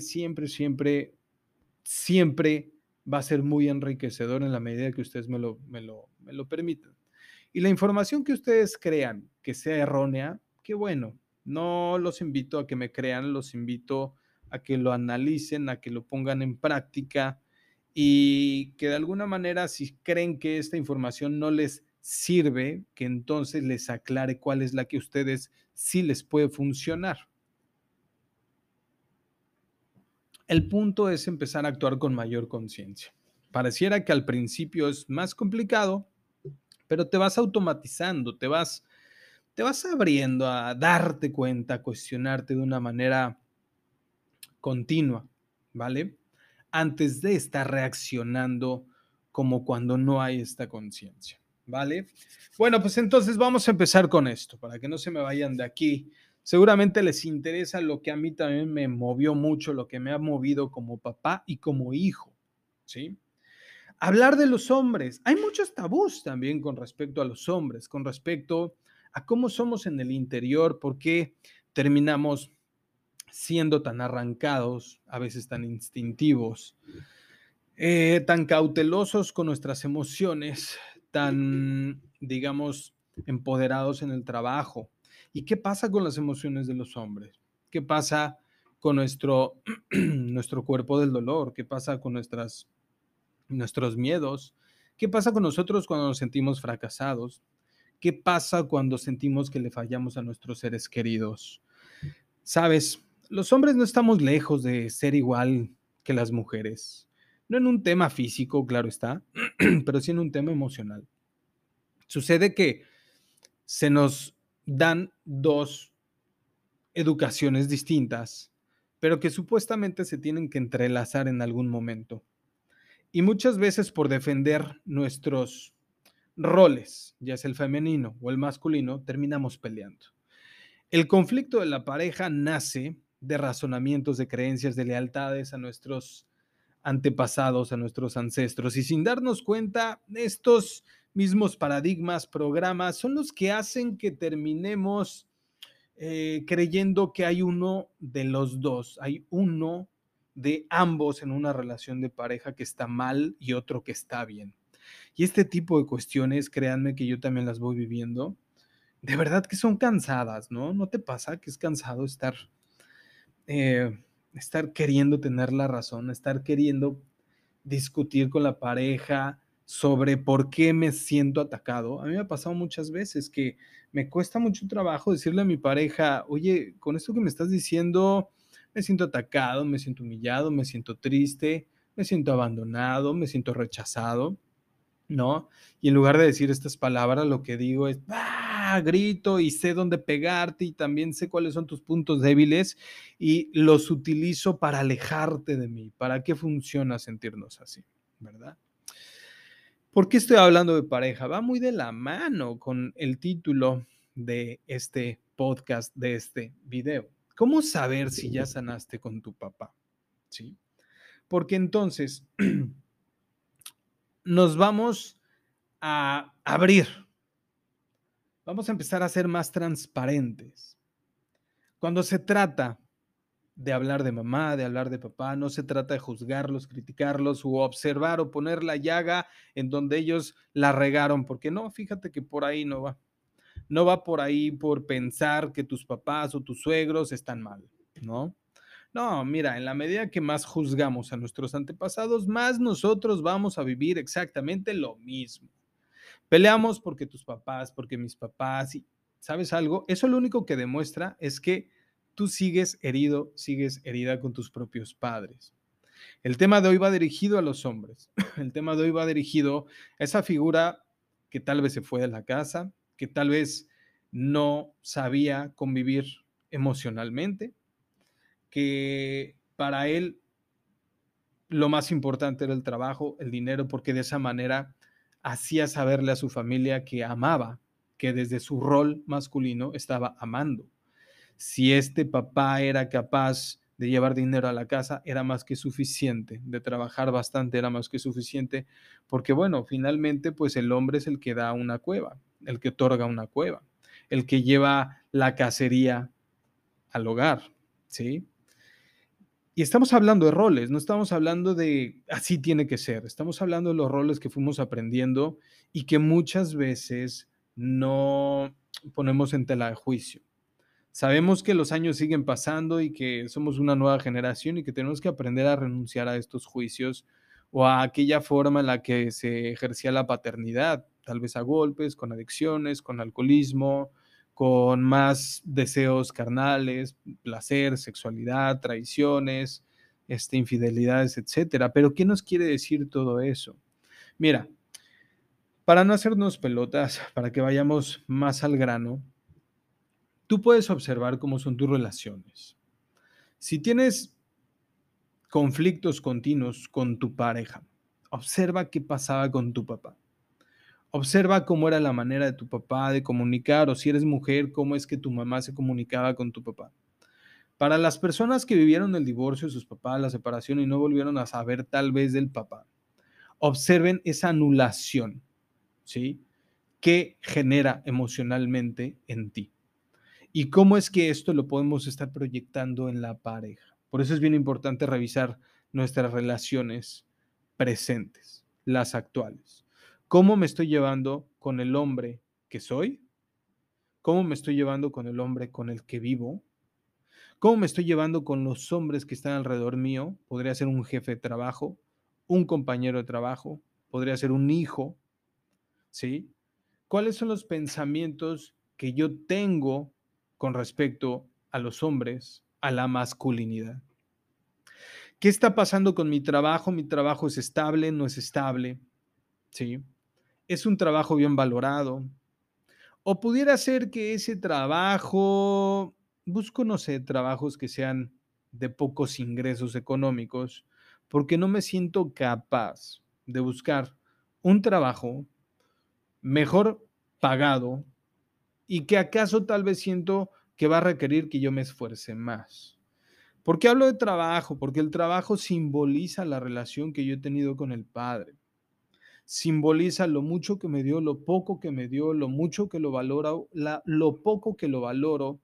siempre, siempre, siempre va a ser muy enriquecedor en la medida que ustedes me lo, me lo, me lo permitan. Y la información que ustedes crean que sea errónea, qué bueno. No los invito a que me crean, los invito a que lo analicen, a que lo pongan en práctica y que de alguna manera si creen que esta información no les sirve, que entonces les aclare cuál es la que a ustedes sí les puede funcionar. El punto es empezar a actuar con mayor conciencia. Pareciera que al principio es más complicado, pero te vas automatizando, te vas, te vas abriendo a darte cuenta, a cuestionarte de una manera continua, ¿vale? Antes de estar reaccionando como cuando no hay esta conciencia, ¿vale? Bueno, pues entonces vamos a empezar con esto, para que no se me vayan de aquí Seguramente les interesa lo que a mí también me movió mucho, lo que me ha movido como papá y como hijo, ¿sí? Hablar de los hombres. Hay muchos tabús también con respecto a los hombres, con respecto a cómo somos en el interior, por qué terminamos siendo tan arrancados, a veces tan instintivos, eh, tan cautelosos con nuestras emociones, tan, digamos, empoderados en el trabajo, ¿Y qué pasa con las emociones de los hombres? ¿Qué pasa con nuestro, nuestro cuerpo del dolor? ¿Qué pasa con nuestras, nuestros miedos? ¿Qué pasa con nosotros cuando nos sentimos fracasados? ¿Qué pasa cuando sentimos que le fallamos a nuestros seres queridos? Sabes, los hombres no estamos lejos de ser igual que las mujeres. No en un tema físico, claro está, pero sí en un tema emocional. Sucede que se nos dan dos educaciones distintas, pero que supuestamente se tienen que entrelazar en algún momento. Y muchas veces por defender nuestros roles, ya sea el femenino o el masculino, terminamos peleando. El conflicto de la pareja nace de razonamientos, de creencias, de lealtades a nuestros antepasados, a nuestros ancestros. Y sin darnos cuenta, estos mismos paradigmas, programas, son los que hacen que terminemos eh, creyendo que hay uno de los dos, hay uno de ambos en una relación de pareja que está mal y otro que está bien. Y este tipo de cuestiones, créanme que yo también las voy viviendo, de verdad que son cansadas, ¿no? ¿No te pasa que es cansado estar, eh, estar queriendo tener la razón, estar queriendo discutir con la pareja, sobre por qué me siento atacado. A mí me ha pasado muchas veces que me cuesta mucho trabajo decirle a mi pareja, oye, con esto que me estás diciendo, me siento atacado, me siento humillado, me siento triste, me siento abandonado, me siento rechazado, ¿no? Y en lugar de decir estas palabras, lo que digo es, ¡ah! grito y sé dónde pegarte y también sé cuáles son tus puntos débiles y los utilizo para alejarte de mí. ¿Para qué funciona sentirnos así? ¿Verdad? ¿Por qué estoy hablando de pareja? Va muy de la mano con el título de este podcast, de este video. ¿Cómo saber si ya sanaste con tu papá? ¿Sí? Porque entonces nos vamos a abrir. Vamos a empezar a ser más transparentes. Cuando se trata de hablar de mamá, de hablar de papá, no se trata de juzgarlos, criticarlos o observar o poner la llaga en donde ellos la regaron, porque no, fíjate que por ahí no va. No va por ahí por pensar que tus papás o tus suegros están mal, ¿no? No, mira, en la medida que más juzgamos a nuestros antepasados, más nosotros vamos a vivir exactamente lo mismo. Peleamos porque tus papás, porque mis papás, y ¿sabes algo? Eso lo único que demuestra es que tú sigues herido, sigues herida con tus propios padres. El tema de hoy va dirigido a los hombres. El tema de hoy va dirigido a esa figura que tal vez se fue de la casa, que tal vez no sabía convivir emocionalmente, que para él lo más importante era el trabajo, el dinero, porque de esa manera hacía saberle a su familia que amaba, que desde su rol masculino estaba amando si este papá era capaz de llevar dinero a la casa, era más que suficiente, de trabajar bastante era más que suficiente, porque bueno, finalmente pues el hombre es el que da una cueva, el que otorga una cueva, el que lleva la cacería al hogar, ¿sí? Y estamos hablando de roles, no estamos hablando de así tiene que ser, estamos hablando de los roles que fuimos aprendiendo y que muchas veces no ponemos en tela de juicio. Sabemos que los años siguen pasando y que somos una nueva generación y que tenemos que aprender a renunciar a estos juicios o a aquella forma en la que se ejercía la paternidad, tal vez a golpes, con adicciones, con alcoholismo, con más deseos carnales, placer, sexualidad, traiciones, este, infidelidades, etcétera. Pero ¿qué nos quiere decir todo eso? Mira, para no hacernos pelotas, para que vayamos más al grano, tú puedes observar cómo son tus relaciones. Si tienes conflictos continuos con tu pareja, observa qué pasaba con tu papá. Observa cómo era la manera de tu papá de comunicar o si eres mujer, cómo es que tu mamá se comunicaba con tu papá. Para las personas que vivieron el divorcio de sus papás, la separación y no volvieron a saber tal vez del papá, observen esa anulación, ¿sí? ¿Qué genera emocionalmente en ti? Y cómo es que esto lo podemos estar proyectando en la pareja. Por eso es bien importante revisar nuestras relaciones presentes, las actuales. ¿Cómo me estoy llevando con el hombre que soy? ¿Cómo me estoy llevando con el hombre con el que vivo? ¿Cómo me estoy llevando con los hombres que están alrededor mío? Podría ser un jefe de trabajo, un compañero de trabajo, podría ser un hijo, ¿sí? ¿Cuáles son los pensamientos que yo tengo con respecto a los hombres, a la masculinidad? ¿Qué está pasando con mi trabajo? ¿Mi trabajo es estable? ¿No es estable? ¿Sí? es un trabajo bien valorado. O pudiera ser que ese trabajo, busco, no sé, trabajos que sean de pocos ingresos económicos, porque no me siento capaz de buscar un trabajo mejor pagado y que acaso tal vez siento que va a requerir que yo me esfuerce más. ¿Por qué hablo de trabajo? Porque el trabajo simboliza la relación que yo he tenido con el Padre simboliza lo mucho que me dio, lo poco que me dio, lo mucho que lo valora, lo poco que lo valoro.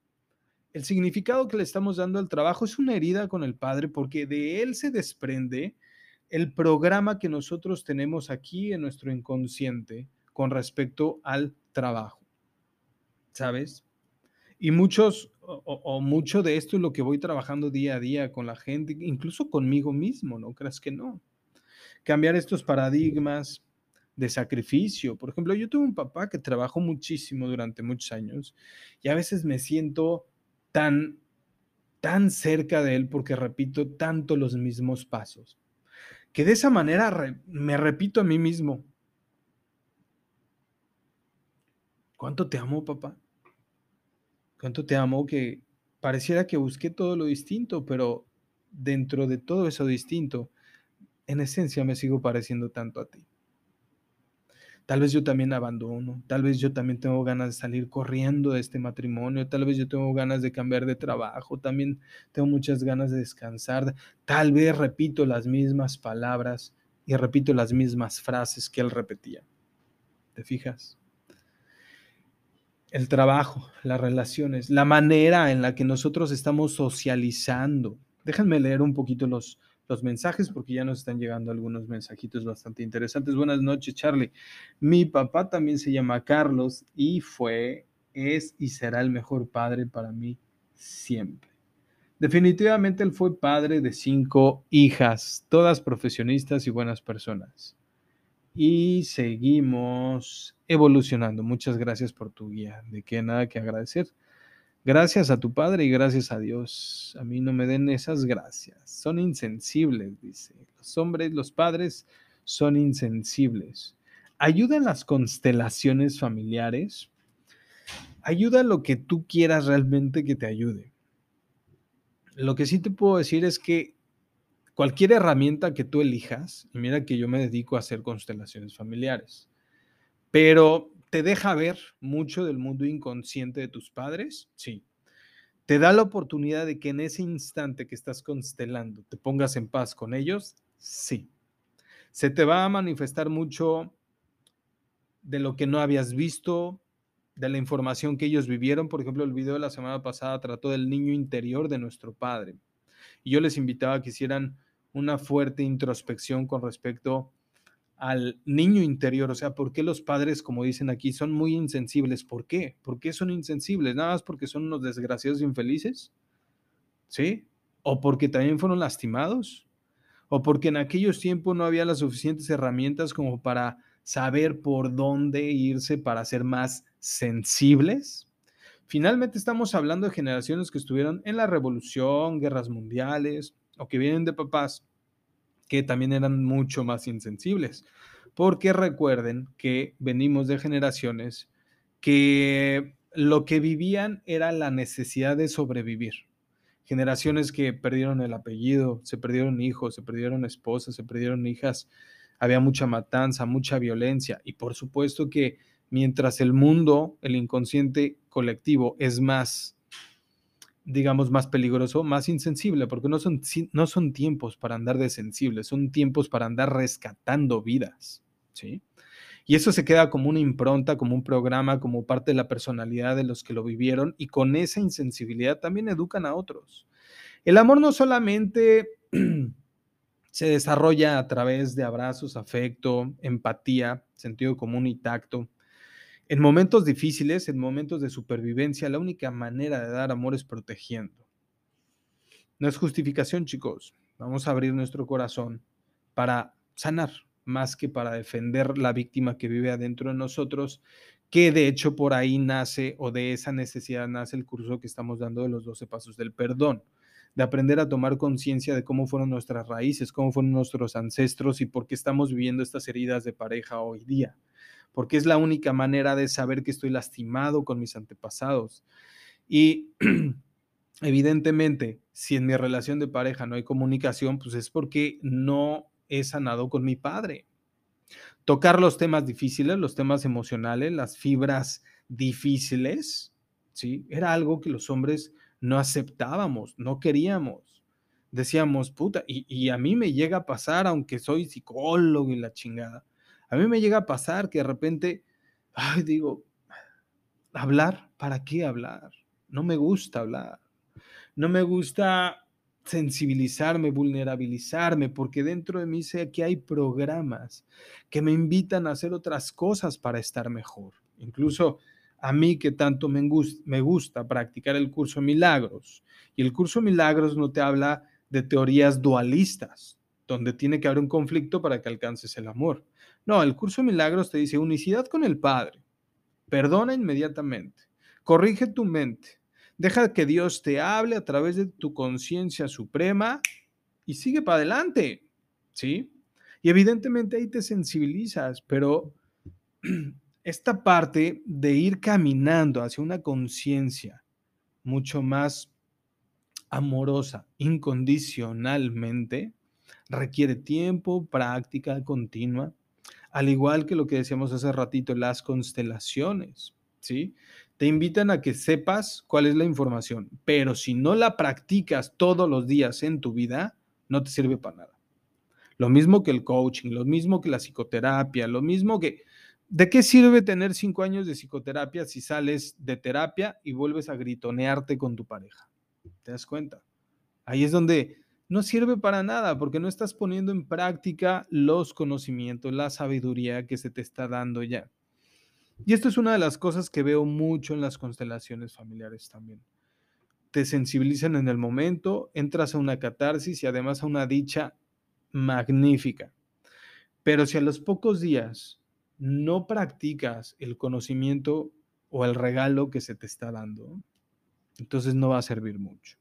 El significado que le estamos dando al trabajo es una herida con el Padre porque de él se desprende el programa que nosotros tenemos aquí en nuestro inconsciente con respecto al trabajo. ¿Sabes? Y muchos o, mucho de esto es lo que voy trabajando día a día con la gente, incluso conmigo mismo, ¿no creas que no? Cambiar estos paradigmas, de sacrificio. Por ejemplo, yo tuve un papá que trabajó muchísimo durante muchos años y a veces me siento tan, tan cerca de él porque repito tanto los mismos pasos, que de esa manera me repito a mí mismo. ¿Cuánto te amo, papá? ¿Cuánto te amo que pareciera que busqué todo lo distinto, pero dentro de todo eso distinto, en esencia me sigo pareciendo tanto a ti? Tal vez yo también abandono, tal vez yo también tengo ganas de salir corriendo de este matrimonio, tal vez yo tengo ganas de cambiar de trabajo, también tengo muchas ganas de descansar, tal vez repito las mismas palabras y repito las mismas frases que él repetía. ¿Te fijas? El trabajo, las relaciones, la manera en la que nosotros estamos socializando. Déjenme leer un poquito los, los mensajes porque ya nos están llegando algunos mensajitos bastante interesantes. Buenas noches, Charlie. Mi papá también se llama Carlos y fue, es y será el mejor padre para mí siempre. Definitivamente él fue padre de cinco hijas, todas profesionistas y buenas personas. Y seguimos evolucionando. Muchas gracias por tu guía. De qué nada que agradecer. Gracias a tu Padre y gracias a Dios. A mí no me den esas gracias. Son insensibles, dice. Los hombres, los padres son insensibles. ¿Ayudan las constelaciones familiares? Ayuda lo que tú quieras realmente que te ayude. Lo que sí te puedo decir es que cualquier herramienta que tú elijas, y mira que yo me dedico a hacer constelaciones familiares, pero ¿Te deja ver mucho del mundo inconsciente de tus padres? Sí. ¿Te da la oportunidad de que en ese instante que estás constelando te pongas en paz con ellos? Sí. ¿Se te va a manifestar mucho de lo que no habías visto, de la información que ellos vivieron? Por ejemplo, el video de la semana pasada trató del niño interior de nuestro padre. Y yo les invitaba a que hicieran una fuerte introspección con respecto al niño interior, o sea, ¿por qué los padres, como dicen aquí, son muy insensibles? ¿Por qué? ¿Por qué son insensibles? ¿Nada más porque son unos desgraciados infelices? ¿Sí? ¿O porque también fueron lastimados? ¿O porque en aquellos tiempos no había las suficientes herramientas como para saber por dónde irse para ser más sensibles? Finalmente estamos hablando de generaciones que estuvieron en la revolución, guerras mundiales, o que vienen de papás que también eran mucho más insensibles. Porque recuerden que venimos de generaciones que lo que vivían era la necesidad de sobrevivir. Generaciones que perdieron el apellido, se perdieron hijos, se perdieron esposas, se perdieron hijas, había mucha matanza, mucha violencia y por supuesto que mientras el mundo, el inconsciente colectivo es más digamos, más peligroso, más insensible, porque no son, no son tiempos para andar de sensibles, son tiempos para andar rescatando vidas, ¿sí? Y eso se queda como una impronta, como un programa, como parte de la personalidad de los que lo vivieron y con esa insensibilidad también educan a otros. El amor no solamente se desarrolla a través de abrazos, afecto, empatía, sentido común y tacto. En momentos difíciles, en momentos de supervivencia, la única manera de dar amor es protegiendo. No es justificación, chicos. Vamos a abrir nuestro corazón para sanar, más que para defender la víctima que vive adentro de nosotros, que de hecho por ahí nace o de esa necesidad nace el curso que estamos dando de los 12 pasos del perdón, de aprender a tomar conciencia de cómo fueron nuestras raíces, cómo fueron nuestros ancestros y por qué estamos viviendo estas heridas de pareja hoy día porque es la única manera de saber que estoy lastimado con mis antepasados. Y evidentemente, si en mi relación de pareja no hay comunicación, pues es porque no he sanado con mi padre. Tocar los temas difíciles, los temas emocionales, las fibras difíciles, ¿sí? Era algo que los hombres no aceptábamos, no queríamos. Decíamos, puta, y, y a mí me llega a pasar, aunque soy psicólogo y la chingada, a mí me llega a pasar que de repente, digo, hablar, ¿para qué hablar? No me gusta hablar. No me gusta sensibilizarme, vulnerabilizarme, porque dentro de mí sé que hay programas que me invitan a hacer otras cosas para estar mejor. Incluso a mí que tanto me me gusta practicar el curso Milagros. Y el curso Milagros no te habla de teorías dualistas, donde tiene que haber un conflicto para que alcances el amor. No, el curso de milagros te dice unicidad con el Padre, perdona inmediatamente, corrige tu mente, deja que Dios te hable a través de tu conciencia suprema y sigue para adelante, ¿sí? Y evidentemente ahí te sensibilizas, pero esta parte de ir caminando hacia una conciencia mucho más amorosa, incondicionalmente, requiere tiempo, práctica continua, al igual que lo que decíamos hace ratito, las constelaciones, ¿sí? Te invitan a que sepas cuál es la información, pero si no la practicas todos los días en tu vida, no te sirve para nada. Lo mismo que el coaching, lo mismo que la psicoterapia, lo mismo que... ¿De qué sirve tener cinco años de psicoterapia si sales de terapia y vuelves a gritonearte con tu pareja? ¿Te das cuenta? Ahí es donde no sirve para nada porque no estás poniendo en práctica los conocimientos, la sabiduría que se te está dando ya. Y esto es una de las cosas que veo mucho en las constelaciones familiares también. Te sensibilizan en el momento, entras a una catarsis y además a una dicha magnífica. Pero si a los pocos días no practicas el conocimiento o el regalo que se te está dando, entonces no va a servir mucho.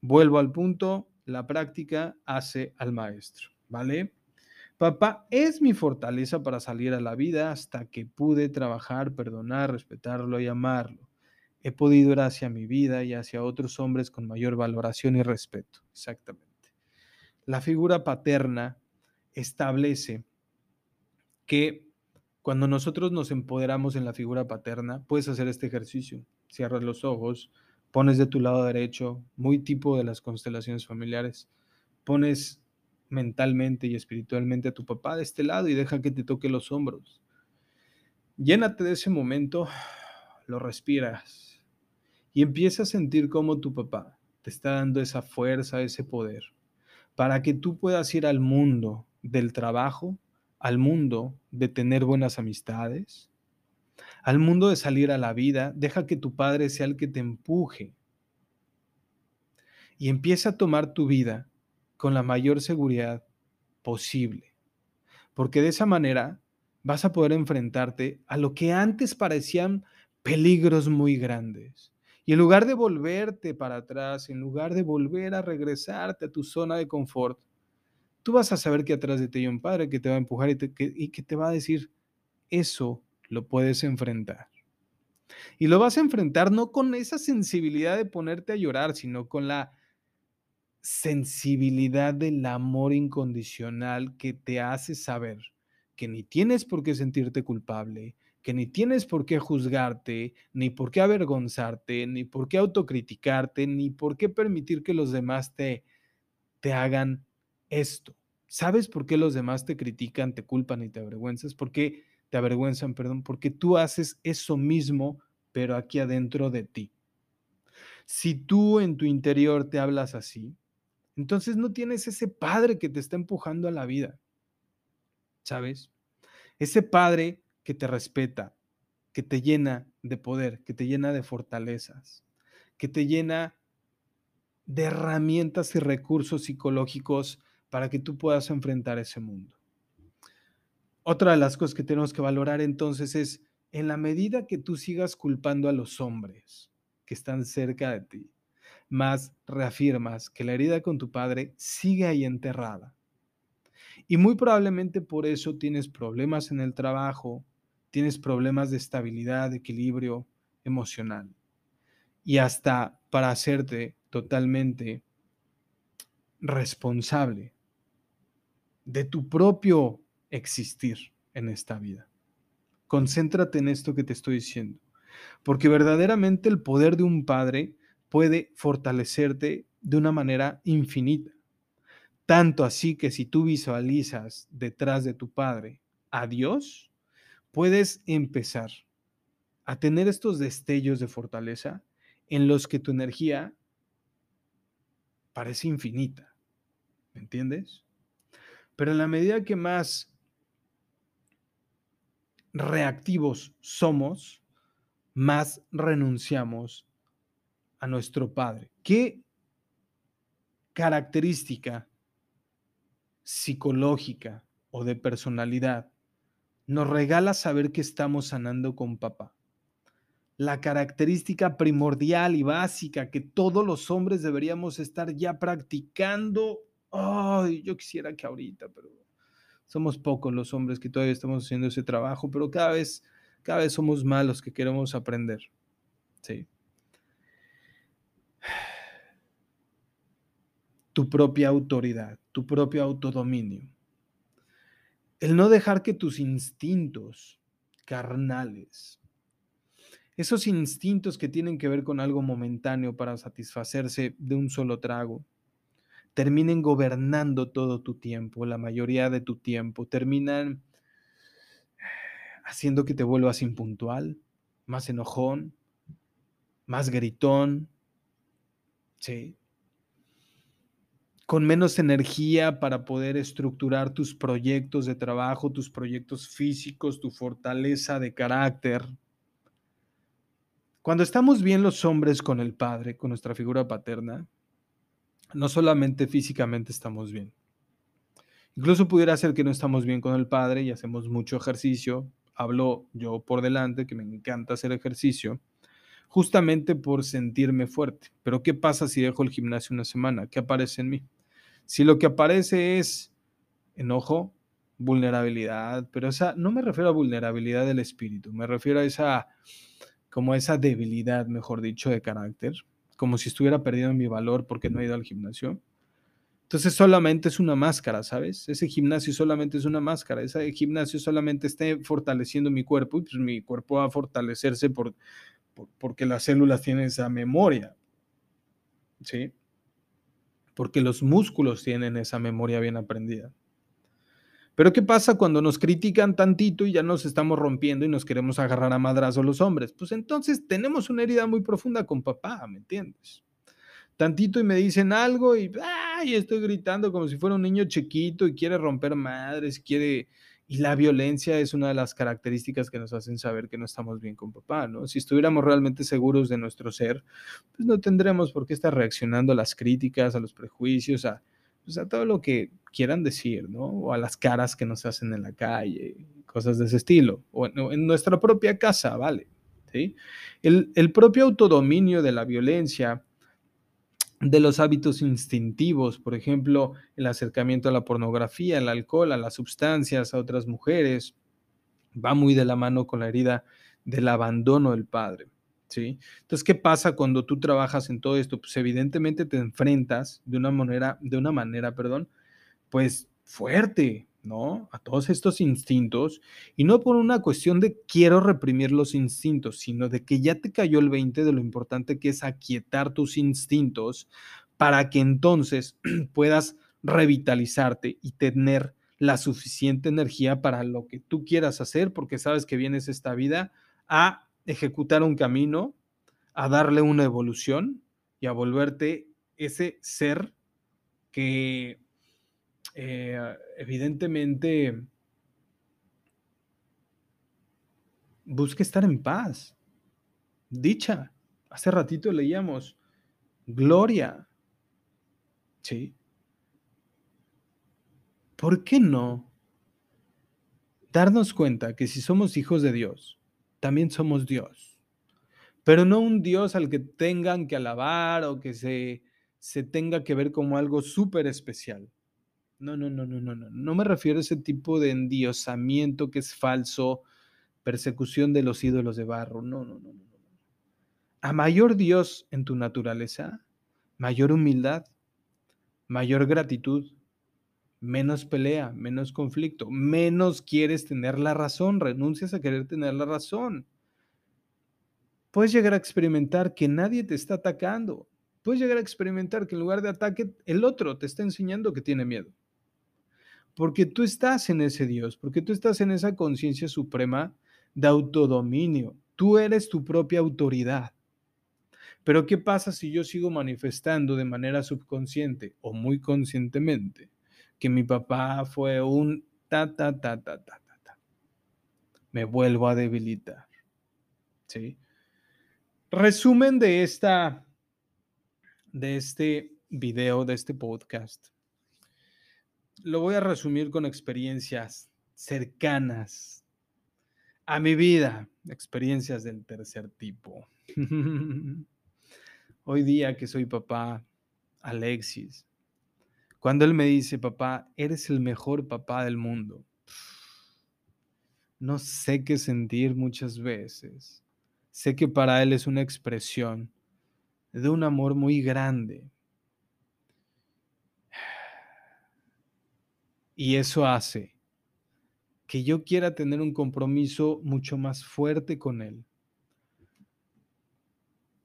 Vuelvo al punto, la práctica hace al maestro, ¿vale? Papá es mi fortaleza para salir a la vida hasta que pude trabajar, perdonar, respetarlo y amarlo. He podido ir hacia mi vida y hacia otros hombres con mayor valoración y respeto. Exactamente. La figura paterna establece que cuando nosotros nos empoderamos en la figura paterna, puedes hacer este ejercicio. Cierras los ojos, pones de tu lado derecho, muy tipo de las constelaciones familiares, pones mentalmente y espiritualmente a tu papá de este lado y deja que te toque los hombros. Llénate de ese momento, lo respiras y empieza a sentir cómo tu papá te está dando esa fuerza, ese poder, para que tú puedas ir al mundo del trabajo, al mundo de tener buenas amistades, al mundo de salir a la vida, deja que tu padre sea el que te empuje y empieza a tomar tu vida con la mayor seguridad posible. Porque de esa manera vas a poder enfrentarte a lo que antes parecían peligros muy grandes. Y en lugar de volverte para atrás, en lugar de volver a regresarte a tu zona de confort, tú vas a saber que atrás de ti hay un padre que te va a empujar y, que, y que te va a decir, eso lo puedes enfrentar. Y lo vas a enfrentar no con esa sensibilidad de ponerte a llorar, sino con la sensibilidad del amor incondicional que te hace saber que ni tienes por qué sentirte culpable, que ni tienes por qué juzgarte, ni por qué avergonzarte, ni por qué autocriticarte, ni por qué permitir que los demás te, te hagan esto. ¿Sabes por qué los demás te critican, te culpan y te avergüenzas? ¿Por qué te avergüenzan, perdón? Porque tú haces eso mismo, pero aquí adentro de ti. Si tú en tu interior te hablas así, entonces no tienes ese padre que te está empujando a la vida, ¿sabes? Ese padre que te respeta, que te llena de poder, que te llena de fortalezas, que te llena de herramientas y recursos psicológicos para que tú puedas enfrentar ese mundo. Otra de las cosas que tenemos que valorar entonces es, en la medida que tú sigas culpando a los hombres que están cerca de ti, más reafirmas que la herida con tu padre sigue ahí enterrada. Y muy probablemente por eso tienes problemas en el trabajo, tienes problemas de estabilidad, equilibrio emocional. Y hasta para hacerte totalmente responsable de tu propio existir en esta vida. Concéntrate en esto que te estoy diciendo, porque verdaderamente el poder de un padre puede fortalecerte de una manera infinita. Tanto así que si tú visualizas detrás de tu Padre a Dios, puedes empezar a tener estos destellos de fortaleza en los que tu energía parece infinita. ¿Me entiendes? Pero en la medida que más reactivos somos, más renunciamos a nuestro Padre. ¿Qué característica psicológica o de personalidad nos regala saber que estamos sanando con papá? La característica primordial y básica que todos los hombres deberíamos estar ya practicando. Ay, yo quisiera que ahorita, pero somos pocos los hombres que todavía estamos haciendo ese trabajo, pero cada vez, cada vez somos más los que queremos aprender. Sí. tu propia autoridad, tu propio autodominio. El no dejar que tus instintos carnales, esos instintos que tienen que ver con algo momentáneo para satisfacerse de un solo trago, terminen gobernando todo tu tiempo, la mayoría de tu tiempo, terminan haciendo que te vuelvas impuntual, más enojón, más gritón, ¿sí? con menos energía para poder estructurar tus proyectos de trabajo, tus proyectos físicos, tu fortaleza de carácter. Cuando estamos bien los hombres con el Padre, con nuestra figura paterna, no solamente físicamente estamos bien. Incluso pudiera ser que no estamos bien con el Padre y hacemos mucho ejercicio. Hablo yo por delante, que me encanta hacer ejercicio justamente por sentirme fuerte. Pero ¿qué pasa si dejo el gimnasio una semana? ¿Qué aparece en mí? Si lo que aparece es enojo, vulnerabilidad, pero esa no me refiero a vulnerabilidad del espíritu, me refiero a esa como esa debilidad, mejor dicho, de carácter, como si estuviera perdiendo mi valor porque no he ido al gimnasio. Entonces solamente es una máscara, ¿sabes? Ese gimnasio solamente es una máscara, ese gimnasio solamente está fortaleciendo mi cuerpo y pues mi cuerpo va a fortalecerse por, porque las células tienen esa memoria, ¿sí? porque los músculos tienen esa memoria bien aprendida. Pero ¿qué pasa cuando nos critican tantito y ya nos estamos rompiendo y nos queremos agarrar a madrazo los hombres? Pues entonces tenemos una herida muy profunda con papá, ¿me entiendes? tantito y me dicen algo y ay, estoy gritando como si fuera un niño chiquito y quiere romper madres, quiere... Y la violencia es una de las características que nos hacen saber que no estamos bien con papá, ¿no? Si estuviéramos realmente seguros de nuestro ser, pues no tendremos por qué estar reaccionando a las críticas, a los prejuicios, a, pues a todo lo que quieran decir, ¿no? O a las caras que nos hacen en la calle, cosas de ese estilo, o en, nuestra propia casa, ¿vale? ¿Sí? El, el propio autodominio de la violencia de los hábitos instintivos, por ejemplo, el acercamiento a la pornografía, al alcohol, a las sustancias, a otras mujeres, va muy de la mano con la herida del abandono del padre. ¿Sí? Entonces, ¿qué pasa cuando tú trabajas en todo esto? Pues evidentemente te enfrentas de una manera, de una manera, perdón, pues fuerte, ¿no? A todos estos instintos, y no por una cuestión de quiero reprimir los instintos, sino de que ya te cayó el 20 de lo importante que es aquietar tus instintos para que entonces puedas revitalizarte y tener la suficiente energía para lo que tú quieras hacer, porque sabes que vienes esta vida a ejecutar un camino, a darle una evolución y a volverte ese ser que eh, evidentemente busque estar en paz, dicha. Hace ratito leíamos gloria. ¿Sí? ¿Por qué no darnos cuenta que si somos hijos de Dios, también somos Dios? Pero no un Dios al que tengan que alabar o que se, se tenga que ver como algo súper especial, no, no, no, no, no, no. No me refiero a ese tipo de endiosamiento que es falso, persecución de los ídolos de barro. No, no, no, no. A mayor Dios en tu naturaleza, mayor humildad, mayor gratitud, menos pelea, menos conflicto, menos quieres tener la razón, renuncias a querer tener la razón. Puedes llegar a experimentar que nadie te está atacando. Puedes llegar a experimentar que en lugar de ataque, el otro te está enseñando que tiene miedo porque tú estás en ese Dios, porque tú estás en esa conciencia suprema de autodominio. Tú eres tu propia autoridad. Pero ¿qué pasa si yo sigo manifestando de manera subconsciente o muy conscientemente que mi papá fue un ta, ta, ta, ta, ta, ta, ta? Me vuelvo a debilitar. ¿Sí? Resumen de esta, de este video, de este podcast lo voy a resumir con experiencias cercanas a mi vida, experiencias del tercer tipo. Hoy día que soy papá, Alexis, cuando él me dice, papá, eres el mejor papá del mundo, no sé qué sentir muchas veces. Sé que para él es una expresión de un amor muy grande, Y eso hace que yo quiera tener un compromiso mucho más fuerte con Él.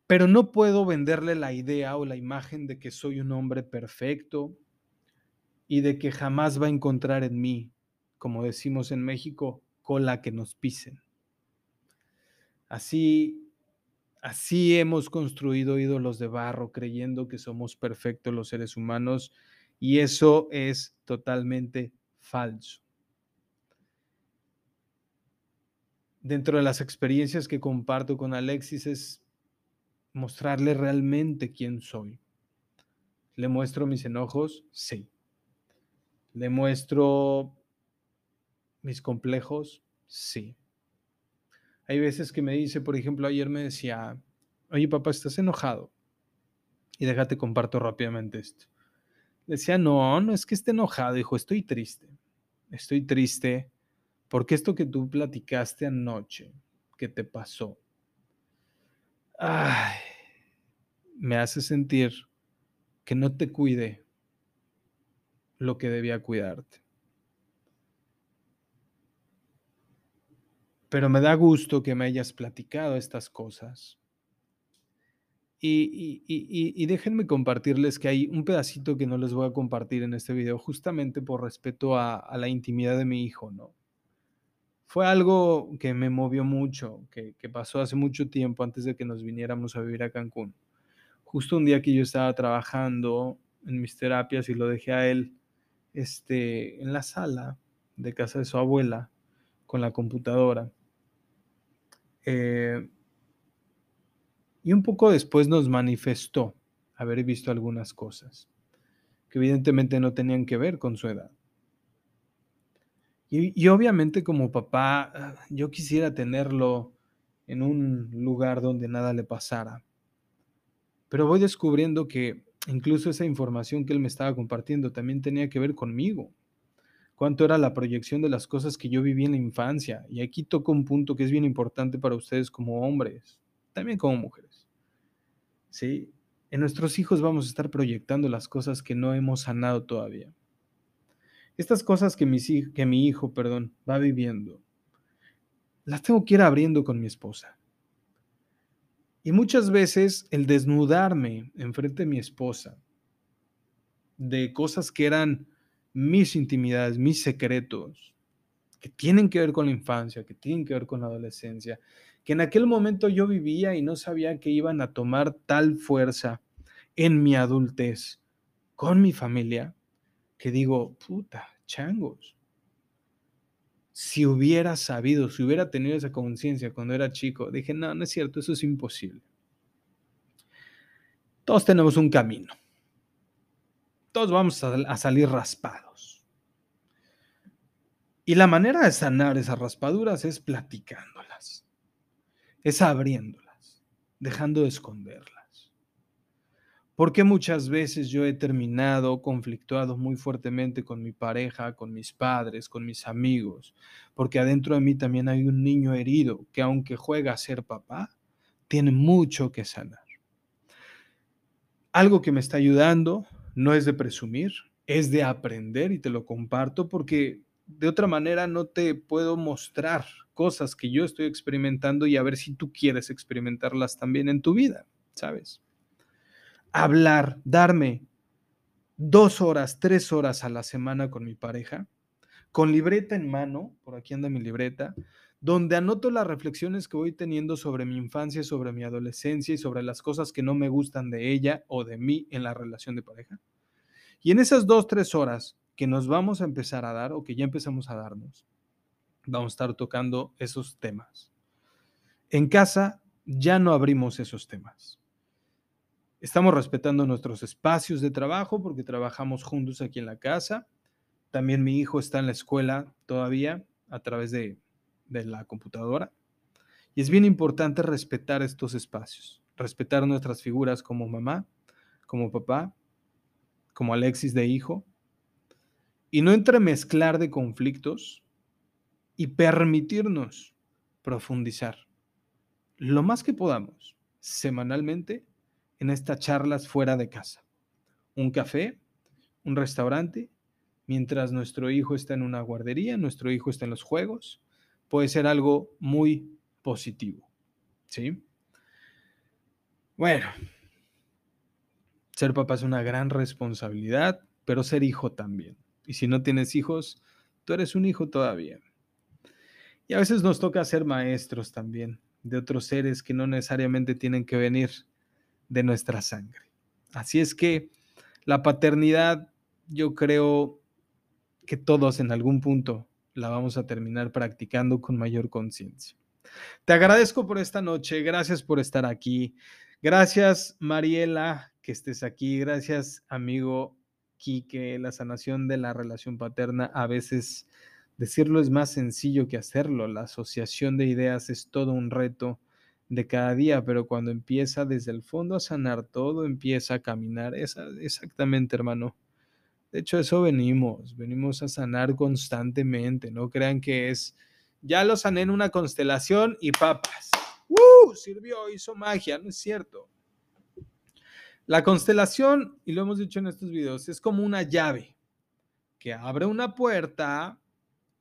Pero no puedo venderle la idea o la imagen de que soy un hombre perfecto y de que jamás va a encontrar en mí, como decimos en México, cola que nos pisen. Así, así hemos construido ídolos de barro creyendo que somos perfectos los seres humanos y eso es totalmente falso. Dentro de las experiencias que comparto con Alexis es mostrarle realmente quién soy. ¿Le muestro mis enojos? Sí. ¿Le muestro mis complejos? Sí. Hay veces que me dice, por ejemplo, ayer me decía, oye papá, ¿estás enojado? Y déjate comparto rápidamente esto. Decía, no, no es que esté enojado, dijo, estoy triste. Estoy triste porque esto que tú platicaste anoche, que te pasó, ay, me hace sentir que no te cuide lo que debía cuidarte. Pero me da gusto que me hayas platicado estas cosas y, déjenme compartirles que hay un pedacito que no les voy a compartir en este video, justamente por respeto a, la intimidad de mi hijo, ¿no? Fue algo que me movió mucho, que, que, pasó hace mucho tiempo antes de que nos viniéramos a vivir a Cancún. justo un día que yo estaba trabajando en mis terapias y lo dejé a él este, en la sala de casa de su abuela con la computadora. Eh, y un poco después nos manifestó haber visto algunas cosas que evidentemente no tenían que ver con su edad. Y, y, obviamente como papá, ah, yo quisiera tenerlo en un lugar donde nada le pasara. Pero voy descubriendo que incluso esa información que él me estaba compartiendo también tenía que ver conmigo. Cuánto era la proyección de las cosas que yo viví en la infancia. Y aquí toco un punto que es bien importante para ustedes como hombres, también como mujeres. ¿Sí? En nuestros hijos vamos a estar proyectando las cosas que no hemos sanado todavía. Estas cosas que, que mi hijo, perdón, va viviendo, las tengo que ir abriendo con mi esposa. Y muchas veces el desnudarme enfrente de mi esposa de cosas que eran mis intimidades, mis secretos, que tienen que ver con la infancia, que tienen que ver con la adolescencia, que en aquel momento yo vivía y no sabía que iban a tomar tal fuerza en mi adultez con mi familia, que digo, puta, changos. Si hubiera sabido, si hubiera tenido esa conciencia cuando era chico, dije, no, no es cierto, eso es imposible. Todos tenemos un camino. Todos vamos a, salir raspados. Y la manera de sanar esas raspaduras es platicándolas, es abriéndolas, dejando de esconderlas. Porque muchas veces yo he terminado conflictuado muy fuertemente con mi pareja, con mis padres, con mis amigos, porque adentro de mí también hay un niño herido que aunque juega a ser papá, tiene mucho que sanar. Algo que me está ayudando no es de presumir, es de aprender y te lo comparto porque de otra manera no te puedo mostrar cosas que yo estoy experimentando y a ver si tú quieres experimentarlas también en tu vida, ¿sabes? Hablar, darme dos horas, tres horas a la semana con mi pareja, con libreta en mano, por aquí anda mi libreta, donde anoto las reflexiones que voy teniendo sobre mi infancia, sobre mi adolescencia y sobre las cosas que no me gustan de ella o de mí en la relación de pareja. Y en esas dos, tres horas que nos vamos a empezar a dar o que ya empezamos a darnos, vamos a estar tocando esos temas. En casa ya no abrimos esos temas. Estamos respetando nuestros espacios de trabajo porque trabajamos juntos aquí en la casa. También mi hijo está en la escuela todavía a través de, la computadora. Y es bien importante respetar estos espacios, respetar nuestras figuras como mamá, como papá, como Alexis de hijo, y no entremezclar de conflictos y permitirnos profundizar lo más que podamos semanalmente en estas charlas fuera de casa. Un café, un restaurante, mientras nuestro hijo está en una guardería, nuestro hijo está en los juegos, puede ser algo muy positivo. ¿Sí? Bueno, ser papá es una gran responsabilidad, pero ser hijo también. Y si no tienes hijos, tú eres un hijo todavía. Y a veces nos toca ser maestros también de otros seres que no necesariamente tienen que venir de nuestra sangre. Así es que la paternidad, yo creo que todos en algún punto la vamos a terminar practicando con mayor conciencia. Te agradezco por esta noche, gracias por estar aquí. Gracias, Mariela, que estés aquí. Gracias, amigo Quique. La sanación de la relación paterna a veces decirlo es más sencillo que hacerlo. La asociación de ideas es todo un reto de cada día, pero cuando empieza desde el fondo a sanar, todo empieza a caminar. exactamente, hermano. De hecho, eso venimos, venimos a sanar constantemente. No crean que es, ya lo sané en una constelación y papas. ¡Uh! Sirvió, hizo magia, no es cierto. La constelación, y lo hemos dicho en estos videos, es como una llave que abre una puerta,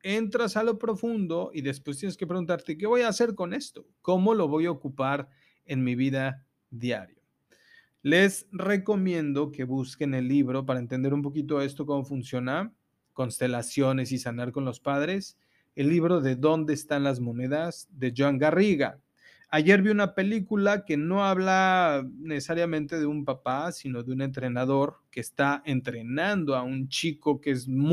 entras a lo profundo y después tienes que preguntarte, ¿qué voy a hacer con esto? ¿Cómo lo voy a ocupar en mi vida diaria? Les recomiendo que busquen el libro para entender un poquito esto, cómo funciona, constelaciones y sanar con los padres, el libro de ¿Dónde están las monedas? de Joan Garriga. Ayer vi una película que no habla necesariamente de un papá, sino de un entrenador que está entrenando a un chico que es muy